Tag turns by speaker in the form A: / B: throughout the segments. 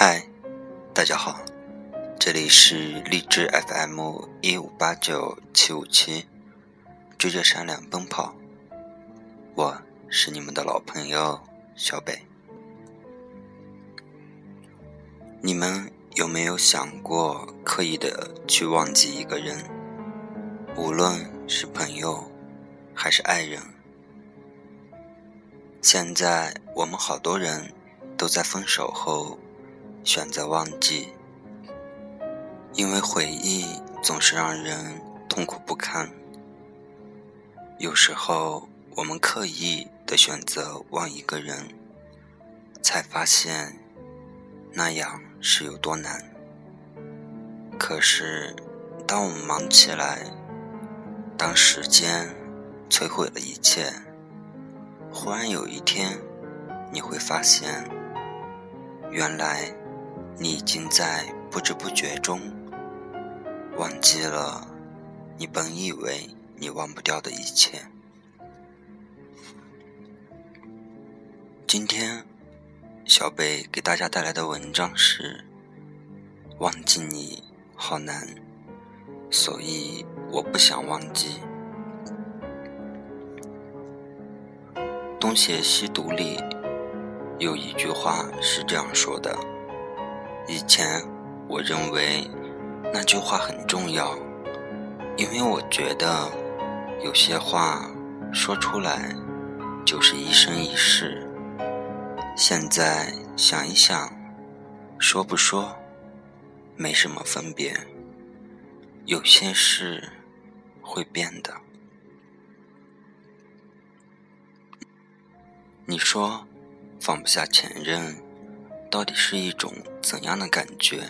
A: 嗨，大家好，这里是荔枝 FM 一五八九七五七，追着善良奔跑，我是你们的老朋友小北。你们有没有想过刻意的去忘记一个人？无论是朋友还是爱人，现在我们好多人都在分手后。选择忘记，因为回忆总是让人痛苦不堪。有时候，我们刻意的选择忘一个人，才发现那样是有多难。可是，当我们忙起来，当时间摧毁了一切，忽然有一天，你会发现，原来。你已经在不知不觉中忘记了你本以为你忘不掉的一切。今天，小北给大家带来的文章是：忘记你好难，所以我不想忘记。东邪西毒里有一句话是这样说的。以前，我认为那句话很重要，因为我觉得有些话说出来就是一生一世。现在想一想，说不说没什么分别。有些事会变的。你说放不下前任？到底是一种怎样的感觉？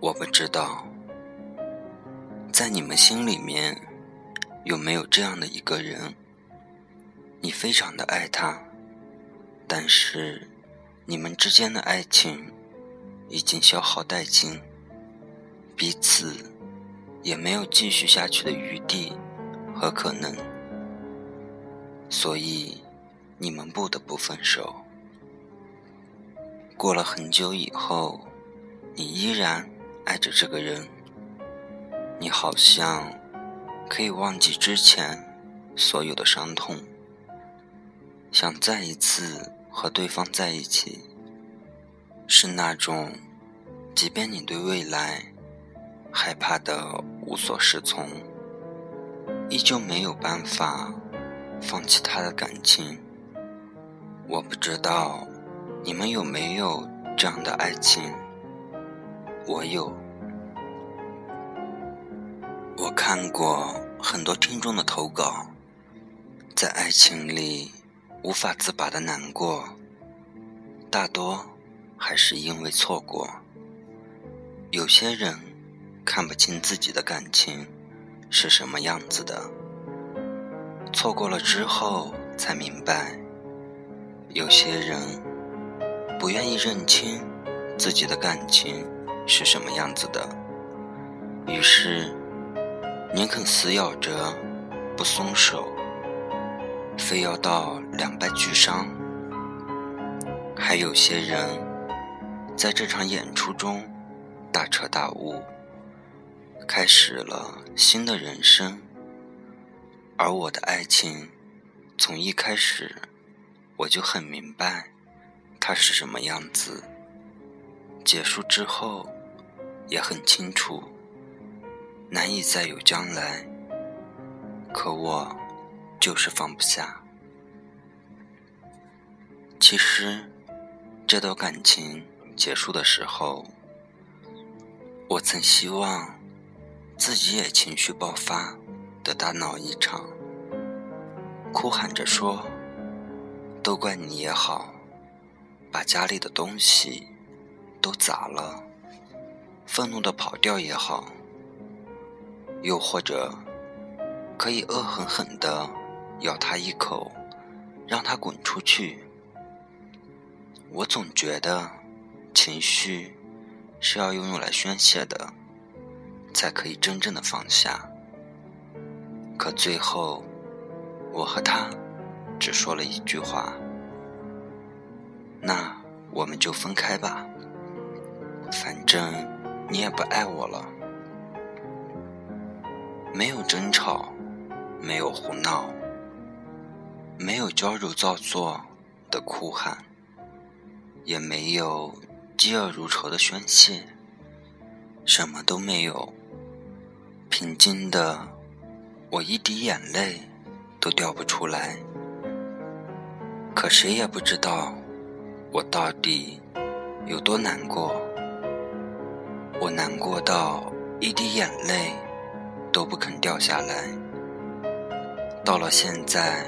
A: 我不知道。在你们心里面，有没有这样的一个人？你非常的爱他，但是你们之间的爱情已经消耗殆尽，彼此也没有继续下去的余地和可能，所以你们不得不分手。过了很久以后，你依然爱着这个人。你好像可以忘记之前所有的伤痛，想再一次和对方在一起，是那种，即便你对未来害怕的无所适从，依旧没有办法放弃他的感情。我不知道。你们有没有这样的爱情？我有。我看过很多听众的投稿，在爱情里无法自拔的难过，大多还是因为错过。有些人看不清自己的感情是什么样子的，错过了之后才明白。有些人。不愿意认清自己的感情是什么样子的，于是宁肯死咬着不松手，非要到两败俱伤。还有些人在这场演出中大彻大悟，开始了新的人生。而我的爱情，从一开始我就很明白。他是什么样子？结束之后，也很清楚，难以再有将来。可我就是放不下。其实，这段感情结束的时候，我曾希望自己也情绪爆发的大闹一场，哭喊着说：“都怪你也好。”把家里的东西都砸了，愤怒的跑掉也好，又或者可以恶狠狠的咬他一口，让他滚出去。我总觉得情绪是要用用来宣泄的，才可以真正的放下。可最后，我和他只说了一句话。那我们就分开吧。反正你也不爱我了。没有争吵，没有胡闹，没有娇柔造作的哭喊，也没有嫉恶如仇的宣泄，什么都没有。平静的，我一滴眼泪都掉不出来。可谁也不知道，我到底有多难过。我难过到一滴眼泪。都不肯掉下来。到了现在，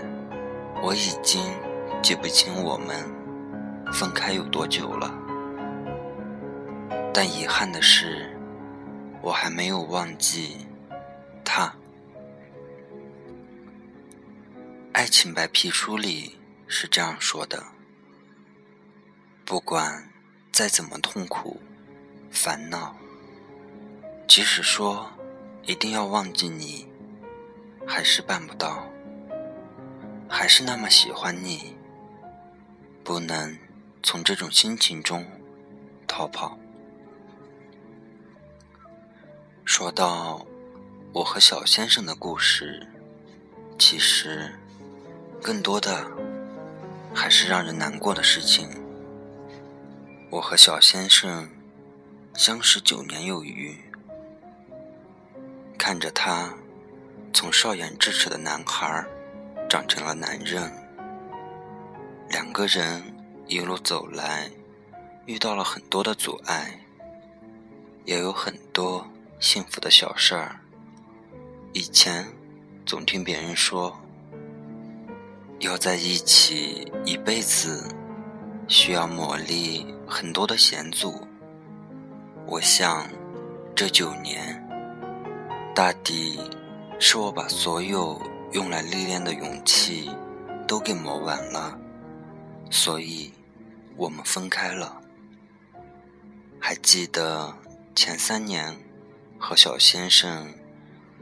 A: 我已经记不清我们分开有多久了。但遗憾的是，我还没有忘记他。爱情白皮书里是这样说的：不管再怎么痛苦、烦恼，即使说。一定要忘记你，还是办不到。还是那么喜欢你，不能从这种心情中逃跑。说到我和小先生的故事，其实更多的还是让人难过的事情。我和小先生相识九年有余。看着他从少言智齿的男孩长成了男人，两个人一路走来，遇到了很多的阻碍，也有很多幸福的小事儿。以前总听别人说，要在一起一辈子，需要磨砺很多的险阻。我想，这九年。大抵是我把所有用来历练的勇气都给磨完了，所以我们分开了。还记得前三年和小先生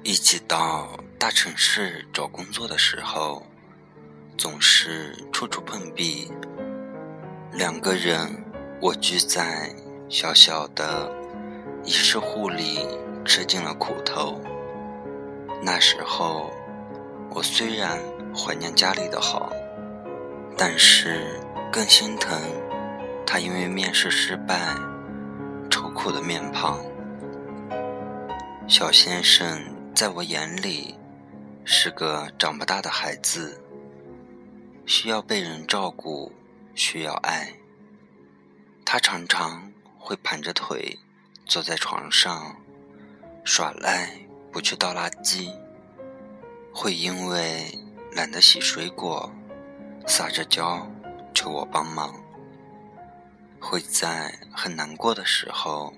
A: 一起到大城市找工作的时候，总是处处碰壁。两个人我居在小小的一室户里。吃尽了苦头。那时候，我虽然怀念家里的好，但是更心疼他因为面试失败愁苦的面庞。小先生在我眼里是个长不大的孩子，需要被人照顾，需要爱。他常常会盘着腿坐在床上。耍赖不去倒垃圾，会因为懒得洗水果，撒着娇求我帮忙。会在很难过的时候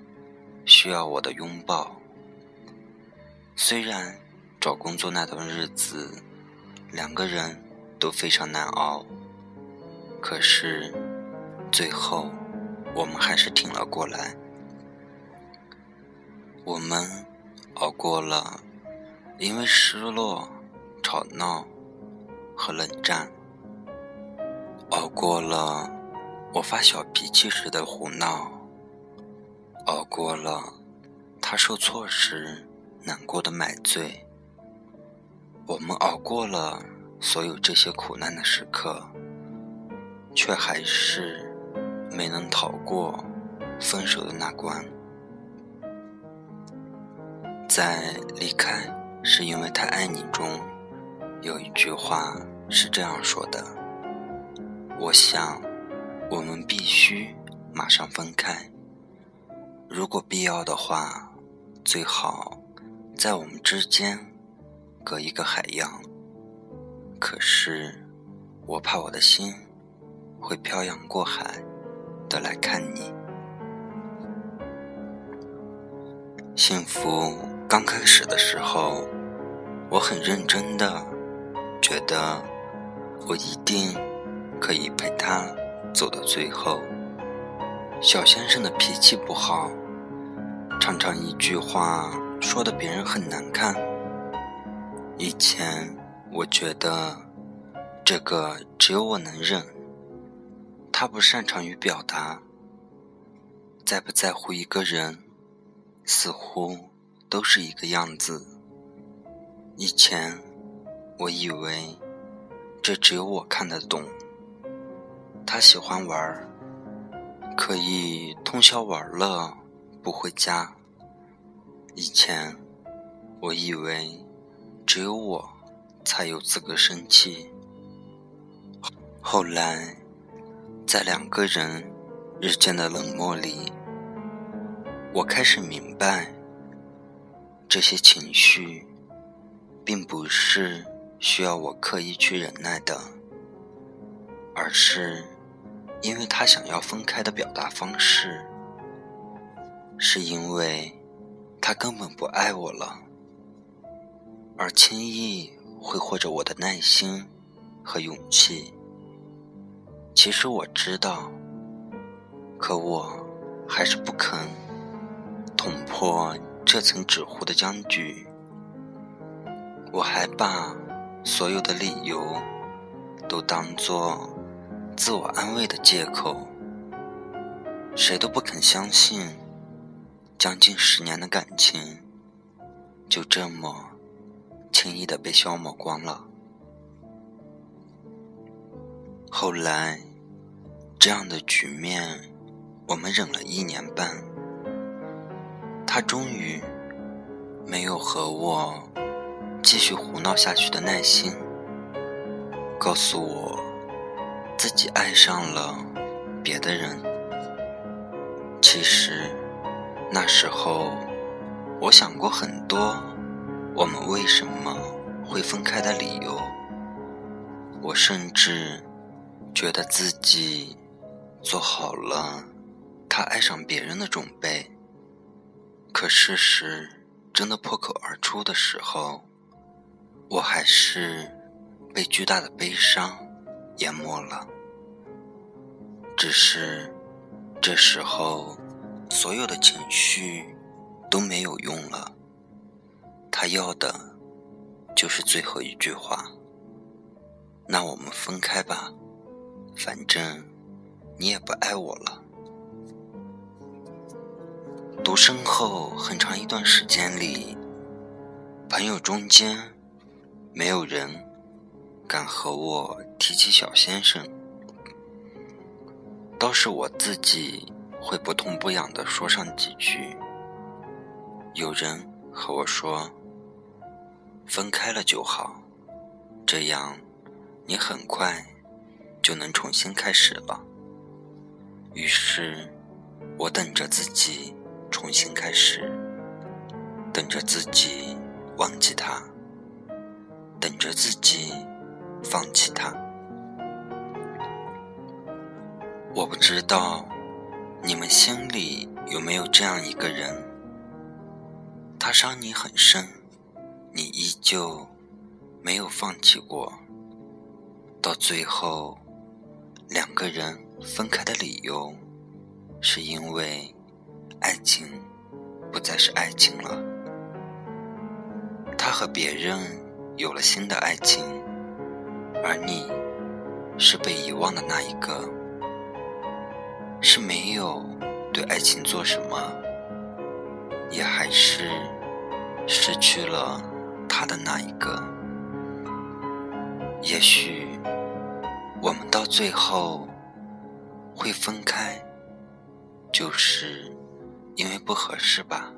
A: 需要我的拥抱。虽然找工作那段日子两个人都非常难熬，可是最后我们还是挺了过来。我们。熬过了，因为失落、吵闹和冷战；熬过了我发小脾气时的胡闹；熬过了他受挫时难过的买醉。我们熬过了所有这些苦难的时刻，却还是没能逃过分手的那关。在离开是因为太爱你中，有一句话是这样说的：我想，我们必须马上分开。如果必要的话，最好在我们之间隔一个海洋。可是，我怕我的心会漂洋过海的来看你。幸福。刚开始的时候，我很认真的觉得，我一定可以陪他走到最后。小先生的脾气不好，常常一句话说的别人很难看。以前我觉得这个只有我能忍，他不擅长于表达。在不在乎一个人，似乎都是一个样子。以前我以为这只有我看得懂。他喜欢玩，可以通宵玩乐不回家。以前我以为只有我才有资格生气。后来，在两个人日渐的冷漠里，我开始明白，这些情绪并不是需要我刻意去忍耐的，而是因为他想要分开的表达方式，是因为他根本不爱我了，而轻易挥霍着我的耐心和勇气。其实我知道，可我还是不肯捅破这层纸糊的僵局。我还把所有的理由都当作自我安慰的借口。谁都不肯相信，将近十年的感情就这么轻易的被消磨光了。后来，这样的局面，我们忍了一年半。他终于没有和我继续胡闹下去的耐心，告诉我自己爱上了别的人。其实那时候，我想过很多我们为什么会分开的理由。我甚至。觉得自己做好了他爱上别人的准备，可事实真的破口而出的时候，我还是被巨大的悲伤淹没了。只是这时候，所有的情绪都没有用了。他要的就是最后一句话：“那我们分开吧。”反正你也不爱我了。独身后很长一段时间里，朋友中间没有人敢和我提起小先生，倒是我自己会不痛不痒的说上几句。有人和我说：“分开了就好，这样你很快。”就能重新开始了。于是，我等着自己重新开始，等着自己忘记他，等着自己放弃他。我不知道你们心里有没有这样一个人，他伤你很深，你依旧没有放弃过，到最后。两个人分开的理由，是因为爱情不再是爱情了。他和别人有了新的爱情，而你是被遗忘的那一个，是没有对爱情做什么，也还是失去了他的那一个。也许。我们到最后会分开，就是因为不合适吧。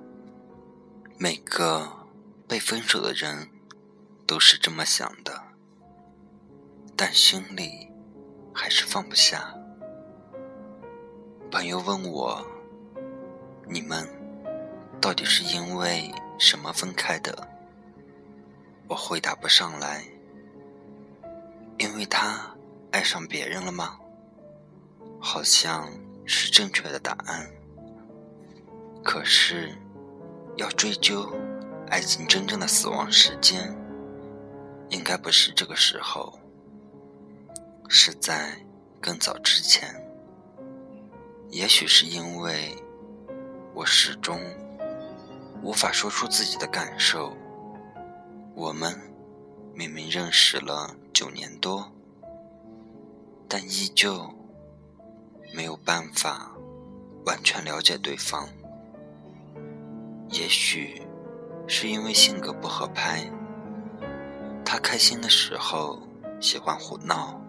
A: 每个被分手的人都是这么想的，但心里还是放不下。朋友问我：“你们到底是因为什么分开的？”我回答不上来，因为他。爱上别人了吗？好像是正确的答案。可是，要追究爱情真正的死亡时间，应该不是这个时候，是在更早之前。也许是因为我始终无法说出自己的感受。我们明明认识了九年多。但依旧没有办法完全了解对方。也许是因为性格不合拍，他开心的时候喜欢胡闹，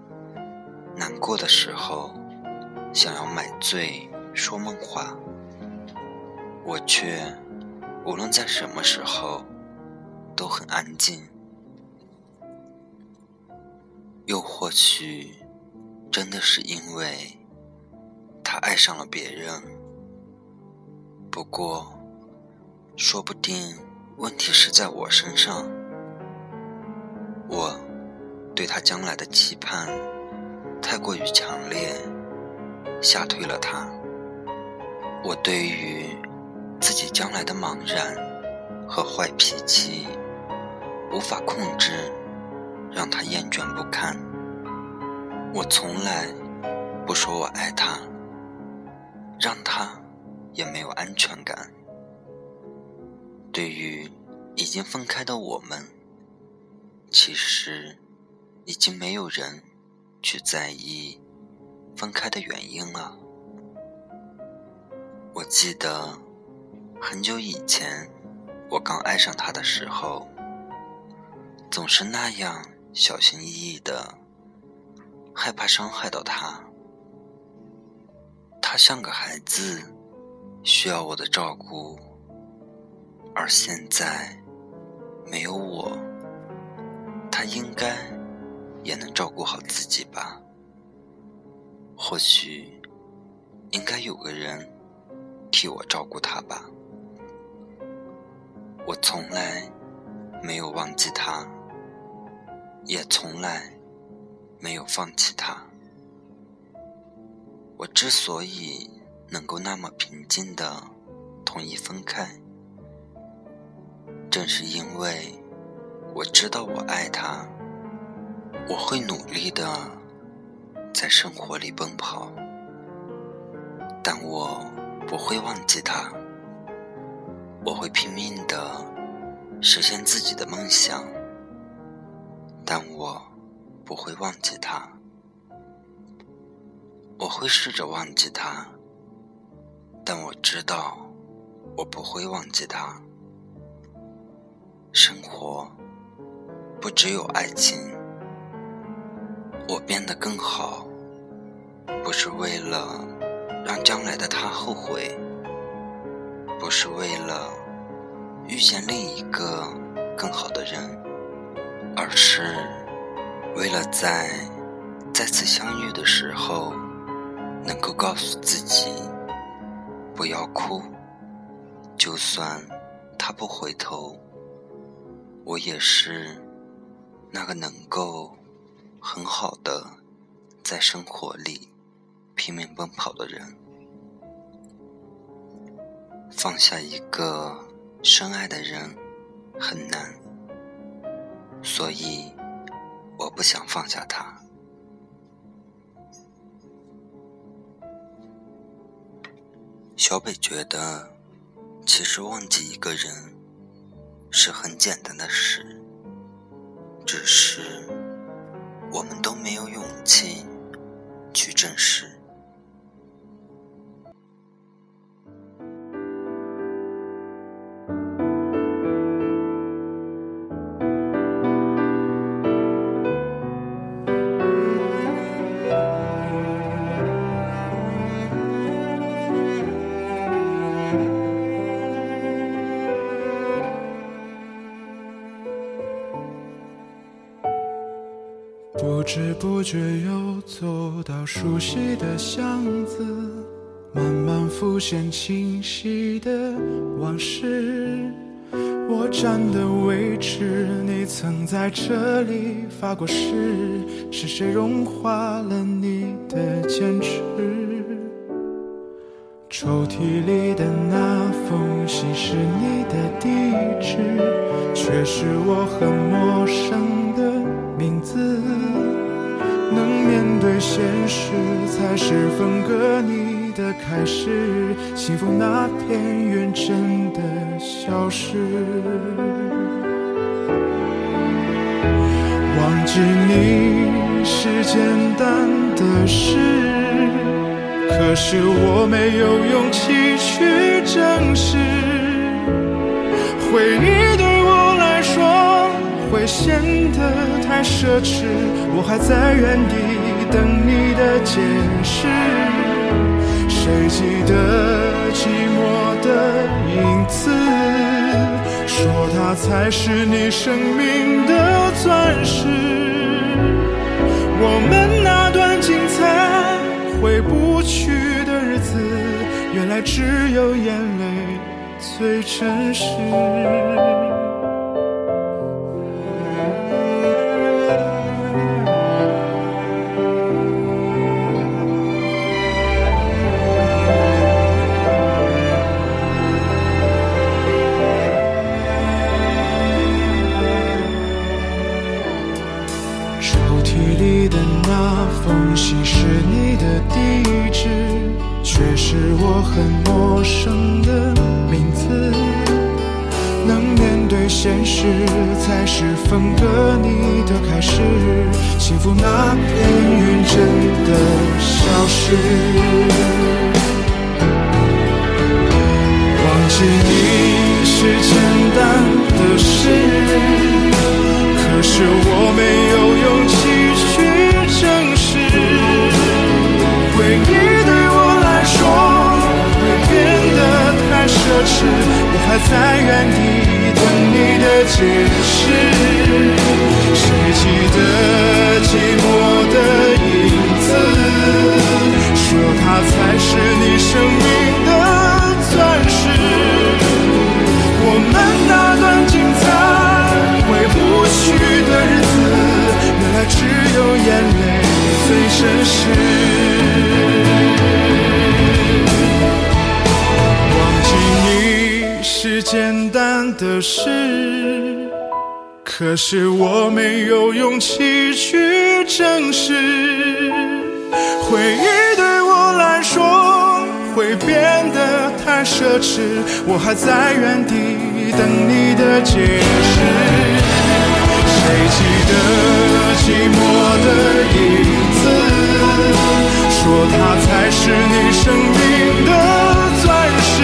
A: 难过的时候想要买醉说梦话，我却无论在什么时候都很安静。又或许，真的是因为他爱上了别人。不过，说不定问题是在我身上。我对他将来的期盼太过于强烈，吓退了他。我对于自己将来的茫然和坏脾气无法控制。让他厌倦不堪。我从来不说我爱他，让他也没有安全感。对于已经分开的我们，其实已经没有人去在意分开的原因了。我记得很久以前，我刚爱上他的时候，总是那样。小心翼翼的，害怕伤害到他。他像个孩子，需要我的照顾。而现在，没有我，他应该也能照顾好自己吧？或许，应该有个人替我照顾他吧？我从来没有忘记他。也从来没有放弃他。我之所以能够那么平静的同意分开，正是因为我知道我爱他，我会努力的在生活里奔跑，但我不会忘记他。我会拼命的实现自己的梦想。但我不会忘记他，我会试着忘记他，但我知道我不会忘记他。生活不只有爱情，我变得更好，不是为了让将来的他后悔，不是为了遇见另一个更好的人。而是为了在再次相遇的时候，能够告诉自己不要哭，就算他不回头，我也是那个能够很好的在生活里拼命奔跑的人。放下一个深爱的人很难。所以，我不想放下他。小北觉得，其实忘记一个人是很简单的事，只是我们都没有勇气去正视。
B: 不知不觉又走到熟悉的巷子，慢慢浮现清晰的往事。我站的位置，你曾在这里发过誓，是谁融化了才是分割你的开始。幸福那片云真的消失。忘记你是简单的事，可是我没有勇气去正视。回忆对我来说会显得太奢侈，我还在原地等你的解释。谁记得寂寞的影子？说它才是你生命的钻石。我们那段精彩回不去的日子，原来只有眼泪最真实。真的消失。忘记你是简单的事，可是我没有勇气去正视。回忆对我来说会变得太奢侈，我还在原地你的解释。谁记得寂寞的影子？说它才是你生命的钻石。我们那段精彩回不去的日子，原来只有眼泪最真实。的事，可是我没有勇气去正视。回忆对我来说会变得太奢侈，我还在原地等你的解释。谁记得寂寞的影子？说它才是你生命的钻石。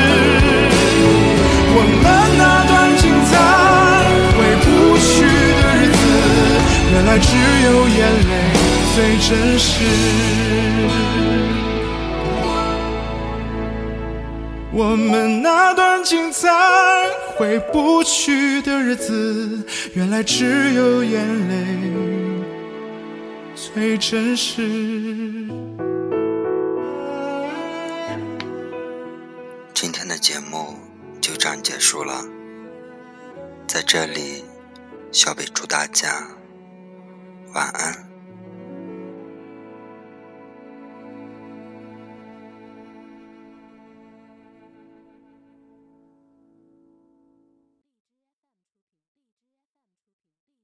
B: 来只有眼泪最真实。我们那段精彩回不去的日子，原来只有眼泪最真实。
A: 今天的节目就这样结束了，在这里，小北祝大家晚安。